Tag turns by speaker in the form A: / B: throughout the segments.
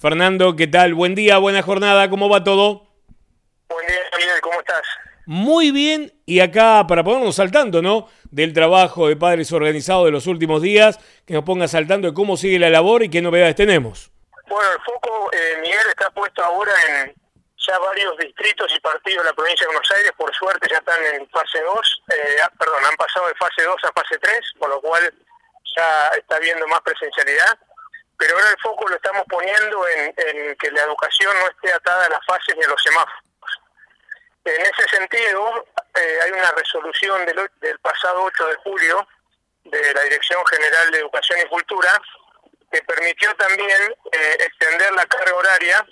A: Fernando, ¿qué tal? Buen día, buena jornada, ¿cómo va todo?
B: Buen día, Miguel, ¿cómo estás?
A: Muy bien, y acá para ponernos al tanto, ¿no? Del trabajo de padres organizados de los últimos días, que nos ponga al tanto de cómo sigue la labor y qué novedades tenemos.
B: Bueno, el foco, eh, Miguel, está puesto ahora en ya varios distritos y partidos de la provincia de Buenos Aires, por suerte ya están en fase 2, eh, ah, perdón, han pasado de fase 2 a fase 3, por lo cual ya está habiendo más presencialidad pero ahora el foco lo estamos poniendo en, que la educación no esté atada a las fases ni a los semáforos. En ese sentido, eh, hay una resolución del, pasado 8 de julio de la Dirección General de Educación y Cultura que permitió también eh, extender la carga horaria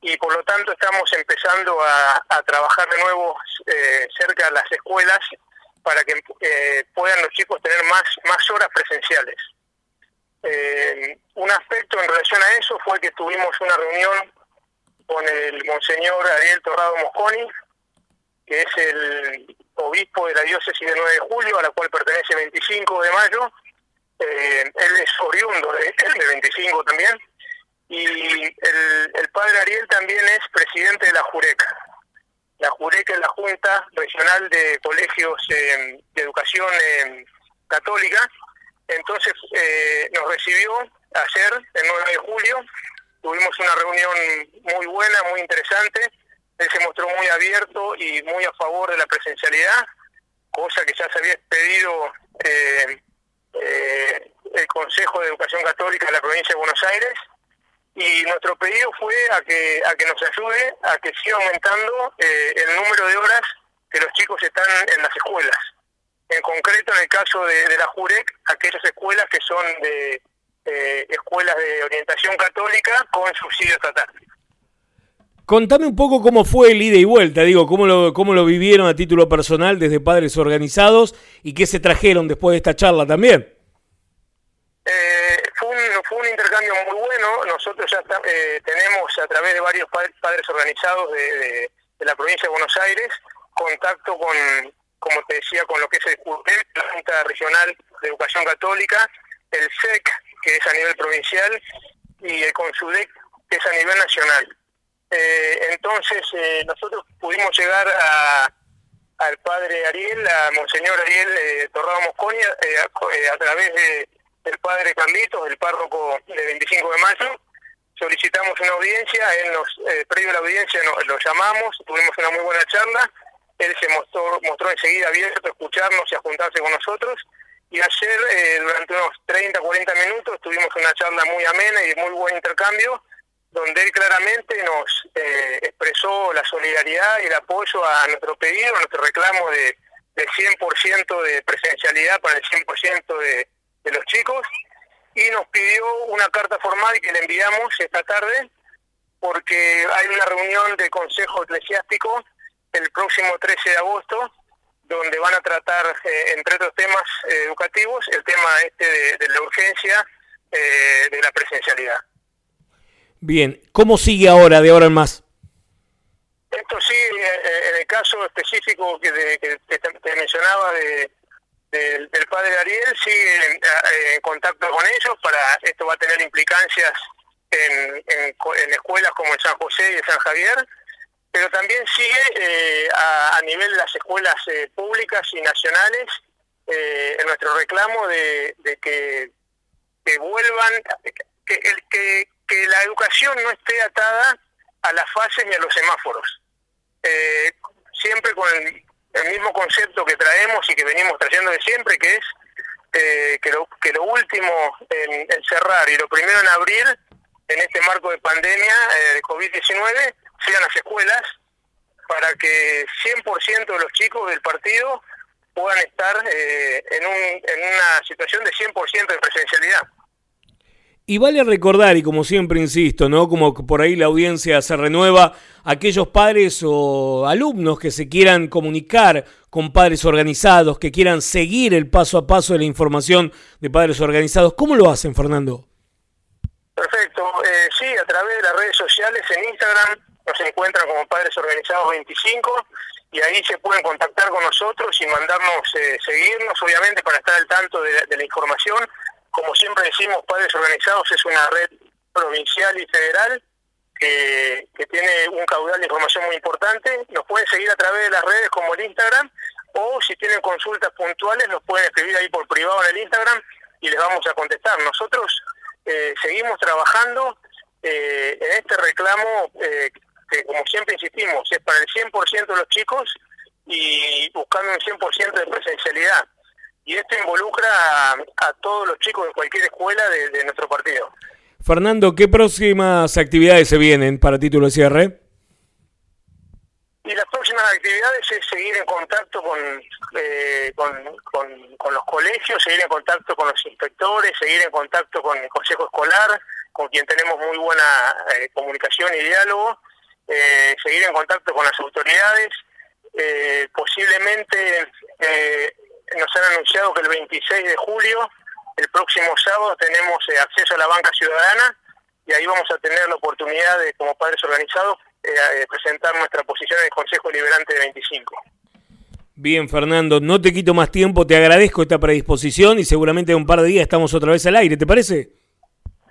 B: y por lo tanto estamos empezando a, trabajar de nuevo eh, cerca de las escuelas para que puedan los chicos tener más, más horas presenciales. Eh, un aspecto en relación a eso fue que tuvimos una reunión con el monseñor Ariel Torrado Mosconi, que es el obispo de la diócesis de 9 de julio, a la cual pertenece 25 de mayo. Eh, él es oriundo de, de 25 también. Y el, padre Ariel también es presidente de la JUREC. La JUREC es la Junta Regional de Colegios de Educación Católica entonces eh, nos recibió ayer, el 9 de julio, tuvimos una reunión muy buena, muy interesante, él se mostró muy abierto y muy a favor de la presencialidad, cosa que ya se había pedido eh, eh, el Consejo de Educación Católica de la provincia de Buenos Aires, y nuestro pedido fue a que, a que nos ayude a que siga aumentando el número de horas que los chicos están en las escuelas en concreto en el caso de, la JUREC, aquellas escuelas que son de eh, escuelas de orientación católica con subsidio estatal.
A: Contame un poco cómo fue el ida y vuelta, digo, cómo lo, cómo lo vivieron a título personal desde padres organizados y qué se trajeron después de esta charla también.
B: Eh, fue, un, fue un intercambio muy bueno, nosotros ya eh, tenemos a través de varios padres, organizados de, de la provincia de Buenos Aires contacto con, como te decía, con lo que es el CURTEC, la Junta Regional de Educación Católica, el SEC, que es a nivel provincial, y el CONSUDEC, que es a nivel nacional. Eh, entonces, eh, nosotros pudimos llegar a, al padre Ariel, a Monseñor Ariel eh, Torrado Mosconi, a, través de, del padre Carlitos, el párroco del 25 de mayo. Solicitamos una audiencia, él nos, previo a la audiencia lo llamamos, tuvimos una muy buena charla él se mostró, mostró enseguida abierto a escucharnos y a juntarse con nosotros. Y ayer, eh, durante unos 30, 40 minutos, tuvimos una charla muy amena y de muy buen intercambio, donde él claramente nos eh, expresó la solidaridad y el apoyo a nuestro pedido, a nuestro reclamo de, de 100% de presencialidad para el 100% de, de los chicos, y nos pidió una carta formal que le enviamos esta tarde, porque hay una reunión de consejo eclesiástico el próximo 13 de agosto, donde van a tratar, eh, entre otros temas eh, educativos, el tema este de, la urgencia eh, de la presencialidad.
A: Bien, ¿cómo sigue ahora, de ahora en más?
B: Esto sí, en el caso específico que, te, mencionaba de, del padre Ariel, sigue en, contacto con ellos, para esto va a tener implicancias en, en escuelas como en San José y en San Javier, pero también sigue eh, a, nivel de las escuelas eh, públicas y nacionales eh, en nuestro reclamo de, que, que, vuelvan, que, el, que, que, la educación no esté atada a las fases ni a los semáforos. siempre con el, mismo concepto que traemos y que venimos trayendo de siempre, que es que, lo, que lo último en, en, cerrar y lo primero en abrir en este marco de pandemia de COVID-19 sean las escuelas para que 100% de los chicos del partido puedan estar eh, en, un, en una situación de 100% de presencialidad.
A: Y vale recordar, y como siempre insisto, ¿no? Como por ahí la audiencia se renueva, aquellos padres o alumnos que se quieran comunicar con padres organizados, que quieran seguir el paso a paso de la información de padres organizados, ¿cómo lo hacen, Fernando?
B: Perfecto, eh, sí, a través de las redes sociales, en Instagram, nos encuentran como Padres Organizados 25 y ahí se pueden contactar con nosotros y mandarnos, eh, seguirnos, obviamente, para estar al tanto de, la información. Como siempre decimos, Padres Organizados es una red provincial y federal, que, tiene un caudal de información muy importante. Nos pueden seguir a través de las redes como el Instagram, o si tienen consultas puntuales, nos pueden escribir ahí por privado en el Instagram y les vamos a contestar. Nosotros eh, seguimos trabajando eh, en este reclamo que, como siempre insistimos, es para el 100% de los chicos y buscando un 100% de presencialidad. Y esto involucra a, todos los chicos de cualquier escuela de, nuestro partido.
A: Fernando, ¿qué próximas actividades se vienen para título de cierre?
B: Y las próximas actividades es seguir en contacto eh, con, con, los colegios, seguir en contacto con los inspectores, seguir en contacto con el Consejo Escolar, con quien tenemos muy buena eh, comunicación y diálogo, eh, seguir en contacto con las autoridades. posiblemente nos han anunciado que el 26 de julio, el próximo sábado, tenemos acceso a la banca ciudadana y ahí vamos a tener la oportunidad de, como padres organizados, eh, presentar nuestra posición en el Consejo Liberante de 25.
A: Bien, Fernando, no te quito más tiempo, te agradezco esta predisposición y seguramente en un par de días estamos otra vez al aire, ¿te parece?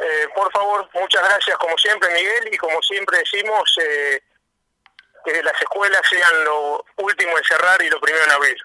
B: Eh, por favor, muchas gracias como siempre, Miguel, y como siempre decimos, eh, que las escuelas sean lo último en cerrar y lo primero en abrir.